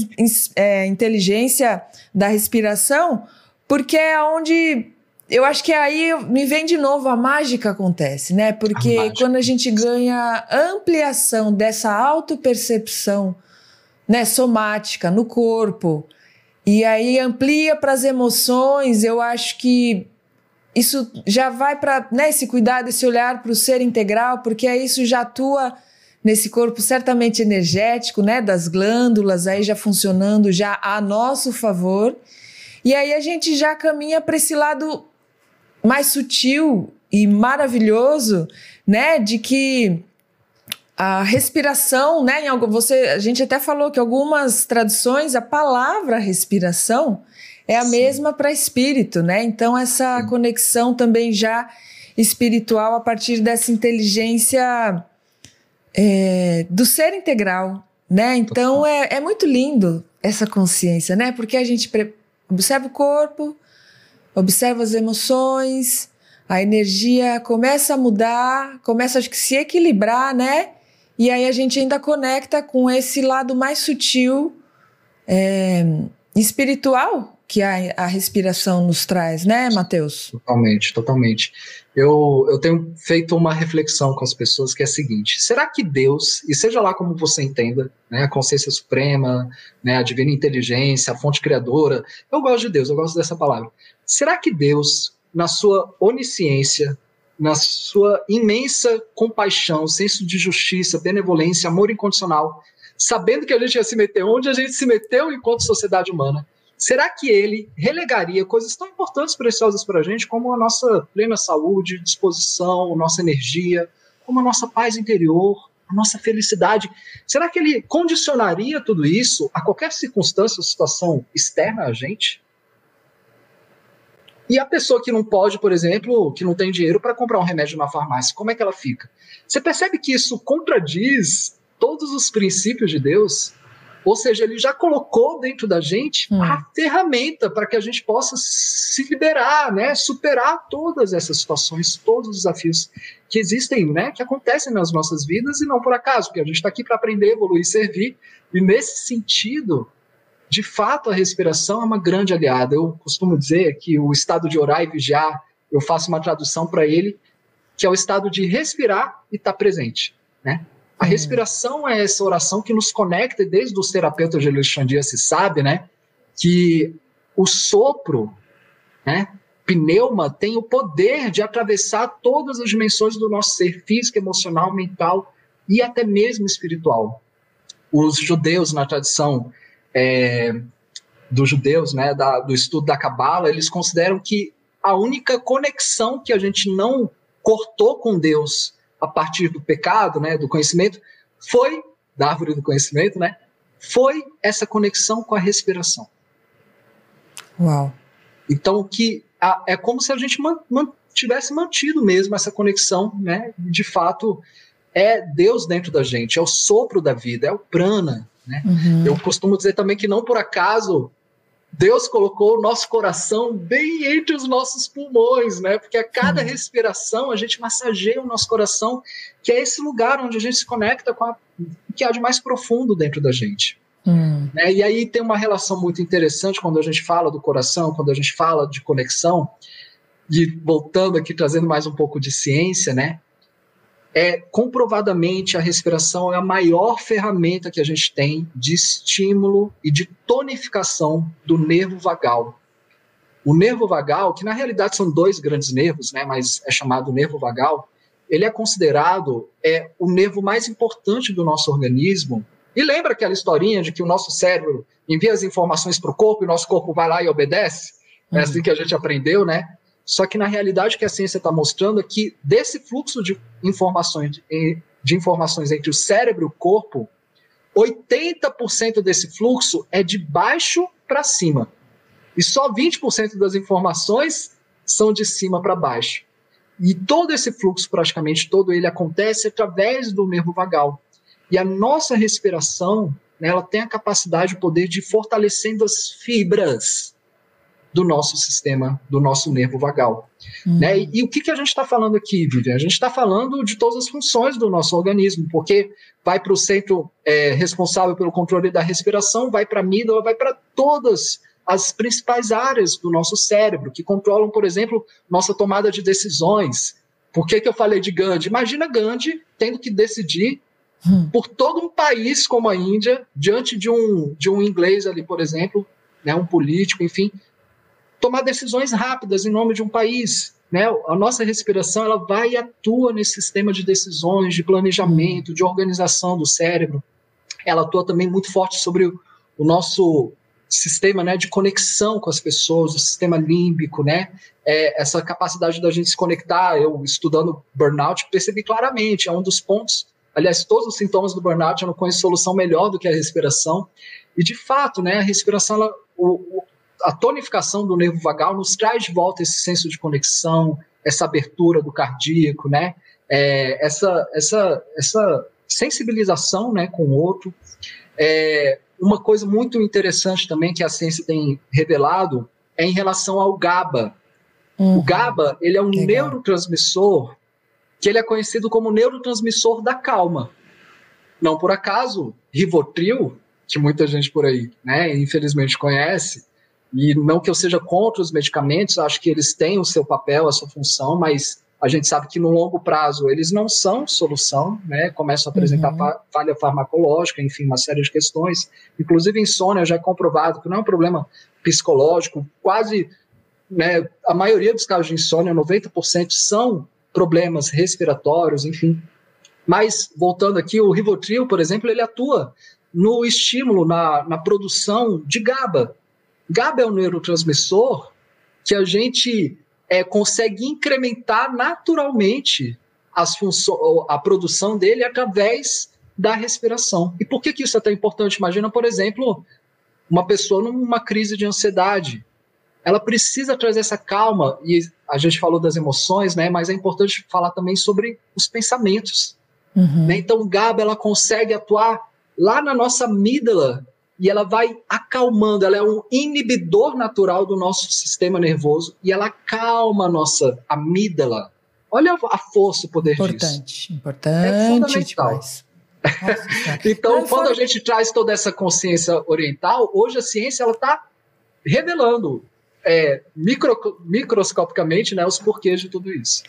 é, inteligência da respiração, porque é onde eu acho que aí me vem de novo a mágica acontece, né? Porque a quando a gente ganha ampliação dessa autopercepção, né, somática no corpo, e aí amplia para as emoções, eu acho que isso já vai para né, esse cuidado, esse olhar para o ser integral, porque aí isso já atua nesse corpo certamente energético, né, das glândulas aí já funcionando já a nosso favor. E aí a gente já caminha para esse lado mais sutil e maravilhoso, né, de que a respiração, né? Em algo, você, a gente até falou que algumas traduções a palavra respiração é a Sim. mesma para espírito, né? Então essa Sim. conexão também já espiritual a partir dessa inteligência é, do ser integral, né? Então é, é muito lindo essa consciência, né? Porque a gente observa o corpo, observa as emoções, a energia começa a mudar, começa a se equilibrar, né? E aí a gente ainda conecta com esse lado mais sutil, é, espiritual que a, a respiração nos traz, né, Matheus? Totalmente, totalmente. Eu, eu tenho feito uma reflexão com as pessoas que é a seguinte: será que Deus, e seja lá como você entenda, né, a consciência suprema, né, a divina inteligência, a fonte criadora, eu gosto de Deus, eu gosto dessa palavra. Será que Deus, na sua onisciência, na sua imensa compaixão, senso de justiça, benevolência, amor incondicional, sabendo que a gente ia se meter onde a gente se meteu enquanto sociedade humana, será que ele relegaria coisas tão importantes, preciosas para a gente, como a nossa plena saúde, disposição, nossa energia, como a nossa paz interior, a nossa felicidade? Será que ele condicionaria tudo isso a qualquer circunstância ou situação externa a gente? E a pessoa que não pode, por exemplo, que não tem dinheiro para comprar um remédio na farmácia, como é que ela fica? Você percebe que isso contradiz todos os princípios de Deus, ou seja, ele já colocou dentro da gente hum. a ferramenta para que a gente possa se liberar, né, superar todas essas situações, todos os desafios que existem, né, que acontecem nas nossas vidas e não por acaso, porque a gente está aqui para aprender, evoluir, servir. E nesse sentido, de fato, a respiração é uma grande aliada. Eu costumo dizer que o estado de orar e vigiar, eu faço uma tradução para ele, que é o estado de respirar e estar tá presente, né? A uhum. respiração é essa oração que nos conecta, desde os terapeutas de Alexandria se sabe, né? Que o sopro, né? Pneuma tem o poder de atravessar todas as dimensões do nosso ser físico, emocional, mental e até mesmo espiritual. Os judeus, na tradição é, dos judeus, né, da, do estudo da Cabala, eles consideram que a única conexão que a gente não cortou com Deus a partir do pecado, né, do conhecimento, foi da árvore do conhecimento, né, foi essa conexão com a respiração. Uau. Então que a, é como se a gente man, man, tivesse mantido mesmo essa conexão, né, de fato é Deus dentro da gente, é o sopro da vida, é o prana, né? Uhum. Eu costumo dizer também que não por acaso Deus colocou o nosso coração bem entre os nossos pulmões, né? Porque a cada respiração a gente massageia o nosso coração, que é esse lugar onde a gente se conecta com o que há de mais profundo dentro da gente. Hum. Né? E aí tem uma relação muito interessante quando a gente fala do coração, quando a gente fala de conexão, e voltando aqui, trazendo mais um pouco de ciência, né? É comprovadamente a respiração é a maior ferramenta que a gente tem de estímulo e de tonificação do nervo vagal. O nervo vagal, que na realidade são dois grandes nervos, né, mas é chamado nervo vagal, ele é considerado é o nervo mais importante do nosso organismo. E lembra aquela historinha de que o nosso cérebro envia as informações para o corpo e o nosso corpo vai lá e obedece? É uhum. assim que a gente aprendeu, né? Só que na realidade o que a ciência está mostrando é que desse fluxo de informações, de informações entre o cérebro e o corpo, 80% desse fluxo é de baixo para cima. E só 20% das informações são de cima para baixo. E todo esse fluxo, praticamente todo ele, acontece através do nervo vagal. E a nossa respiração, né, ela tem a capacidade, o poder de fortalecendo as fibras do nosso sistema, do nosso nervo vagal. Uhum. Né? E, e, o que, que a gente está falando aqui, Vivian? A gente está falando de todas as funções do nosso organismo, porque vai para o centro é, responsável pelo controle da respiração, vai para a amígdala, vai para todas as principais áreas do nosso cérebro, que controlam, por exemplo, nossa tomada de decisões. Por que, que eu falei de Gandhi? Imagina Gandhi tendo que decidir hum. por todo um país como a Índia, diante de um, de um inglês ali, por exemplo, né, um político, enfim, tomar decisões rápidas em nome de um país. Né? A nossa respiração ela vai e atua nesse sistema de decisões, de planejamento, de organização do cérebro. Ela atua também muito forte sobre o, o nosso sistema né, de conexão com as pessoas, o sistema límbico, né? É, essa capacidade da gente se conectar. Eu, estudando burnout, percebi claramente, é um dos pontos. Aliás, todos os sintomas do burnout eu não conheço solução melhor do que a respiração. E, de fato, né, a respiração, ela, o, a tonificação do nervo vagal nos traz de volta esse senso de conexão, essa abertura do cardíaco, né? É, essa, essa, essa sensibilização né, com o outro. É, uma coisa muito interessante também que a ciência tem revelado é em relação ao GABA. Uhum. O GABA ele é um Legal. neurotransmissor que ele é conhecido como neurotransmissor da calma. Não por acaso, Rivotril, que muita gente por aí, né, infelizmente conhece, e não que eu seja contra os medicamentos, acho que eles têm o seu papel, a sua função, mas a gente sabe que no longo prazo eles não são solução, né? Começam a apresentar uhum. falha farmacológica, enfim, uma série de questões. Inclusive, insônia já é comprovado que não é um problema psicológico, quase, né, a maioria dos casos de insônia, 90% são problemas respiratórios, enfim. Mas, voltando aqui, o Rivotril, por exemplo, ele atua no estímulo, na, na produção de GABA. GABA é um neurotransmissor que a gente é, consegue incrementar naturalmente as a produção dele através da respiração. E por que, que isso é tão importante? Imagina, por exemplo, uma pessoa numa crise de ansiedade. Ela precisa trazer essa calma, e a gente falou das emoções, né? Mas é importante falar também sobre os pensamentos. Uhum. Né? Então, o GABA ela consegue atuar lá na nossa amígdala e ela vai acalmando, ela é um inibidor natural do nosso sistema nervoso e ela acalma a nossa amígdala. Olha a força, o poder importante, disso. Importante, é fundamental. então, quando a gente traz toda essa consciência oriental, hoje a ciência ela está revelando é, micro, microscopicamente né, os porquês de tudo isso.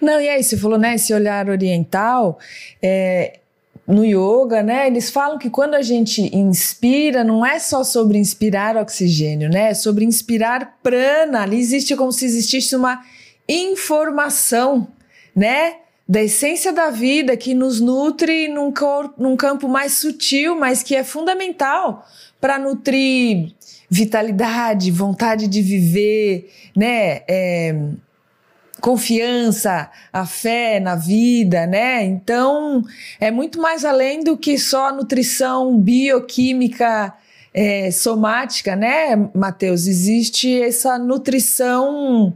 Não, e aí, você falou, né, esse olhar oriental, é, no yoga, né, eles falam que quando a gente inspira, não é só sobre inspirar oxigênio, né, é sobre inspirar prana, ali existe como se existisse uma informação, né, da essência da vida que nos nutre num, cor, num campo mais sutil, mas que é fundamental para nutrir vitalidade, vontade de viver, né? É, confiança, a fé na vida, né? Então é muito mais além do que só nutrição bioquímica é, somática, né, Mateus? Existe essa nutrição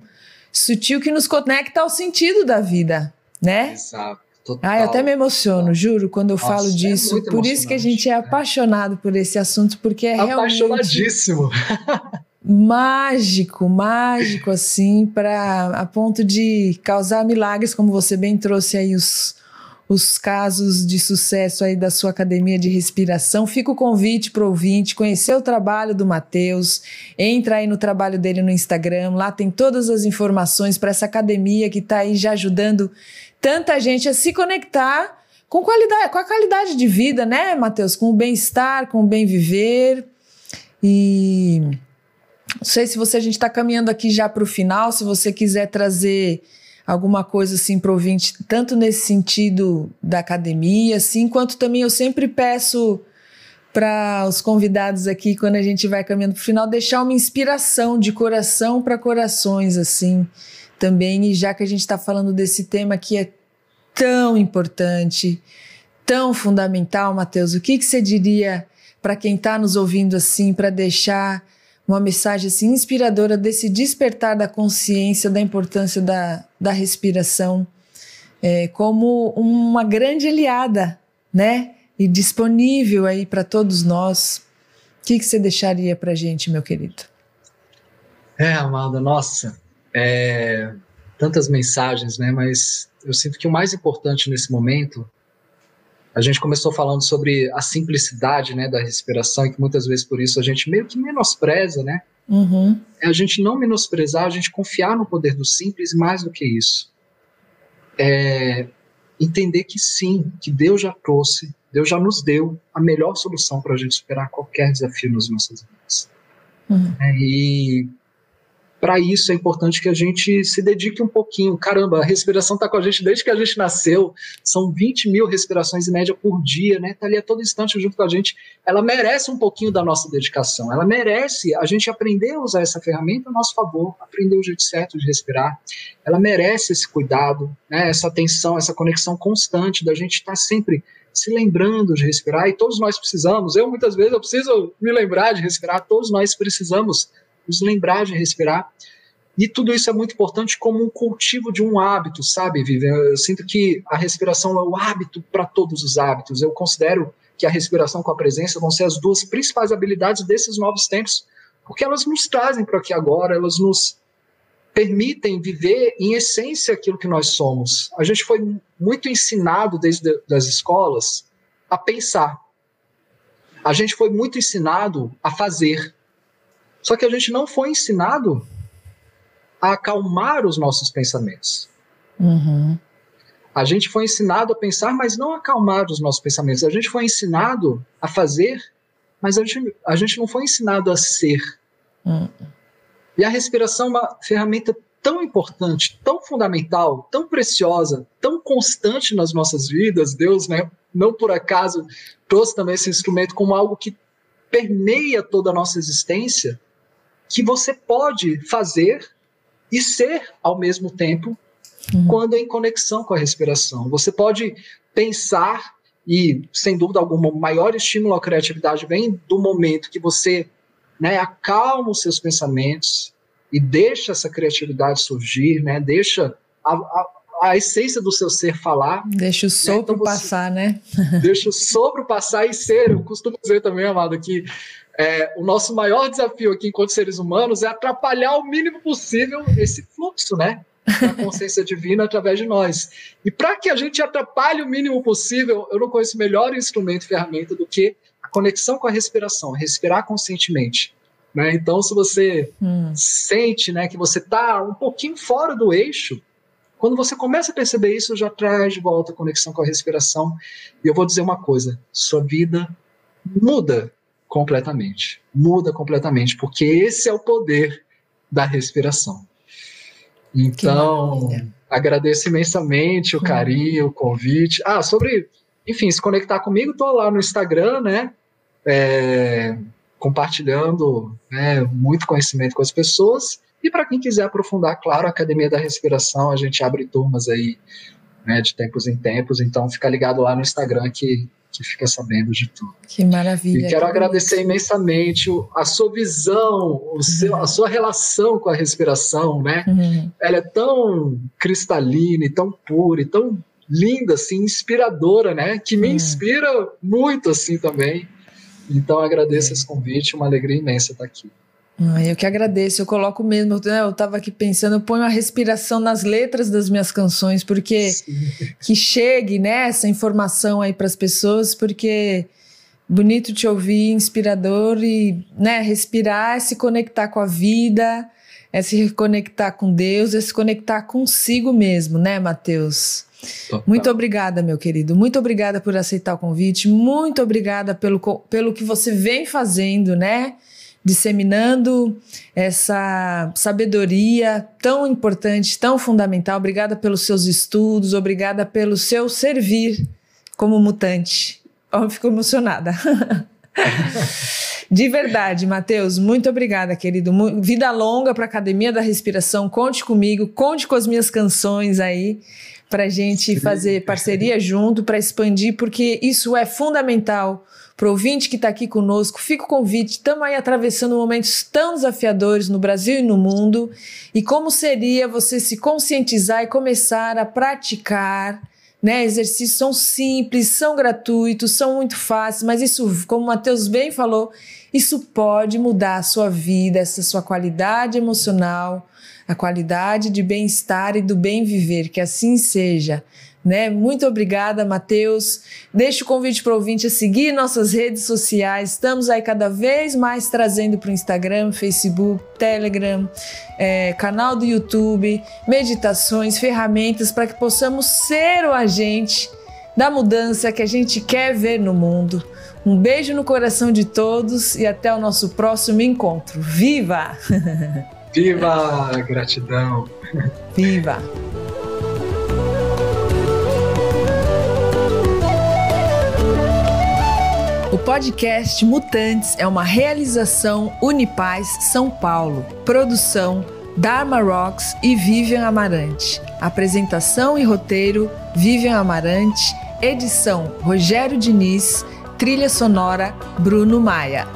sutil que nos conecta ao sentido da vida, né? Exato. Total. Ah, eu até me emociono, juro, quando eu Nossa, falo é disso. É por isso que a gente é apaixonado por esse assunto, porque é realmente. Apaixonadíssimo. mágico, mágico, assim, para a ponto de causar milagres, como você bem trouxe aí os, os casos de sucesso aí da sua academia de respiração. Fica o convite para o ouvinte conhecer o trabalho do Matheus. Entra aí no trabalho dele no Instagram, lá tem todas as informações para essa academia que está aí já ajudando tanta gente a se conectar com qualidade, com a qualidade de vida, né, Matheus? Com o bem-estar, com o bem viver. E não sei se você a gente está caminhando aqui já para o final, se você quiser trazer alguma coisa assim para ouvinte, tanto nesse sentido da academia, assim, quanto também eu sempre peço para os convidados aqui, quando a gente vai caminhando para o final, deixar uma inspiração de coração para corações, assim, também. E já que a gente está falando desse tema que é tão importante, tão fundamental, Matheus, o que, que você diria para quem está nos ouvindo assim, para deixar uma mensagem assim, inspiradora desse despertar da consciência da importância da, da respiração é, como uma grande aliada, né? E disponível aí para todos nós. O que, que você deixaria para gente, meu querido? É, Amanda, nossa, é, tantas mensagens, né? Mas eu sinto que o mais importante nesse momento, a gente começou falando sobre a simplicidade, né, da respiração e que muitas vezes por isso a gente meio que menospreza, né? Uhum. É a gente não menosprezar, a gente confiar no poder do simples mais do que isso. É entender que sim, que Deus já trouxe, Deus já nos deu a melhor solução para a gente superar qualquer desafio nas nossas vidas. Uhum. É, e para isso é importante que a gente se dedique um pouquinho. Caramba, a respiração está com a gente desde que a gente nasceu. São 20 mil respirações em média por dia, né? Está ali a todo instante junto com a gente. Ela merece um pouquinho da nossa dedicação. Ela merece a gente aprender a usar essa ferramenta a nosso favor, aprender o jeito certo de respirar. Ela merece esse cuidado, né? essa atenção, essa conexão constante da gente estar tá sempre se lembrando de respirar. E todos nós precisamos. Eu muitas vezes eu preciso me lembrar de respirar. Todos nós precisamos nos lembrar de respirar. E tudo isso é muito importante como um cultivo de um hábito, sabe, Vivian? Eu sinto que a respiração é o hábito para todos os hábitos. Eu considero que a respiração com a presença vão ser as duas principais habilidades desses novos tempos, porque elas nos trazem para aqui agora, elas nos permitem viver em essência aquilo que nós somos. A gente foi muito ensinado desde as escolas a pensar. A gente foi muito ensinado a fazer. Só que a gente não foi ensinado a acalmar os nossos pensamentos. Uhum. A gente foi ensinado a pensar, mas não a acalmar os nossos pensamentos. A gente foi ensinado a fazer, mas a gente, a gente não foi ensinado a ser. Uhum. E a respiração é uma ferramenta tão importante, tão fundamental, tão preciosa, tão constante nas nossas vidas, Deus, né, não por acaso trouxe também esse instrumento como algo que permeia toda a nossa existência, que você pode fazer e ser ao mesmo tempo uhum. quando é em conexão com a respiração. Você pode pensar e, sem dúvida alguma, o maior estímulo à criatividade vem do momento que você né, acalma os seus pensamentos e deixa essa criatividade surgir, né, deixa a, a, a essência do seu ser falar. Deixa o sopro né? então passar, né? deixa o sopro passar e ser. Eu costumo dizer também, amado, que é, o nosso maior desafio aqui enquanto seres humanos é atrapalhar o mínimo possível esse fluxo, né? Da consciência divina através de nós. E para que a gente atrapalhe o mínimo possível, eu não conheço melhor instrumento e ferramenta do que a conexão com a respiração, respirar conscientemente. Né? Então, se você hum. sente né, que você está um pouquinho fora do eixo, quando você começa a perceber isso, já traz de volta a conexão com a respiração. E eu vou dizer uma coisa: sua vida muda completamente. Muda completamente, porque esse é o poder da respiração. Então, agradeço imensamente o carinho, o convite. Ah, sobre, enfim, se conectar comigo, estou lá no Instagram, né? É, compartilhando né, muito conhecimento com as pessoas. E para quem quiser aprofundar, claro, a Academia da Respiração, a gente abre turmas aí né, de tempos em tempos, então fica ligado lá no Instagram que, que fica sabendo de tudo. Que maravilha. E quero que agradecer bonito. imensamente a sua visão, o seu, uhum. a sua relação com a respiração, né? Uhum. Ela é tão cristalina e tão pura e tão linda, assim, inspiradora, né? Que me uhum. inspira muito, assim, também. Então agradeço esse convite, uma alegria imensa estar aqui. Eu que agradeço, eu coloco mesmo, né, eu estava aqui pensando, eu ponho a respiração nas letras das minhas canções, porque Sim. que chegue né, essa informação aí para as pessoas, porque bonito te ouvir, inspirador e né, respirar é se conectar com a vida, é se reconectar com Deus, é se conectar consigo mesmo, né, Mateus? Total. Muito obrigada, meu querido. Muito obrigada por aceitar o convite. Muito obrigada pelo, pelo que você vem fazendo, né? Disseminando essa sabedoria tão importante, tão fundamental. Obrigada pelos seus estudos, obrigada pelo seu servir como mutante. Oh, fico emocionada. De verdade, Matheus, muito obrigada, querido. Vida longa para a Academia da Respiração. Conte comigo, conte com as minhas canções aí para a gente fazer parceria junto, para expandir, porque isso é fundamental para o ouvinte que está aqui conosco. Fica o convite, estamos aí atravessando momentos tão desafiadores no Brasil e no mundo. E como seria você se conscientizar e começar a praticar? Né, exercícios são simples, são gratuitos, são muito fáceis, mas isso, como o Matheus bem falou, isso pode mudar a sua vida, essa sua qualidade emocional, a qualidade de bem-estar e do bem viver, que assim seja. Né? Muito obrigada, Matheus. Deixo o convite para o ouvinte a seguir nossas redes sociais. Estamos aí cada vez mais trazendo para o Instagram, Facebook, Telegram, é, canal do YouTube, meditações, ferramentas para que possamos ser o agente da mudança que a gente quer ver no mundo. Um beijo no coração de todos e até o nosso próximo encontro. Viva! Viva! Gratidão! Viva! Podcast Mutantes é uma realização Unipaz São Paulo. Produção Dharma Rocks e Vivian Amarante. Apresentação e roteiro Vivian Amarante. Edição Rogério Diniz. Trilha sonora Bruno Maia.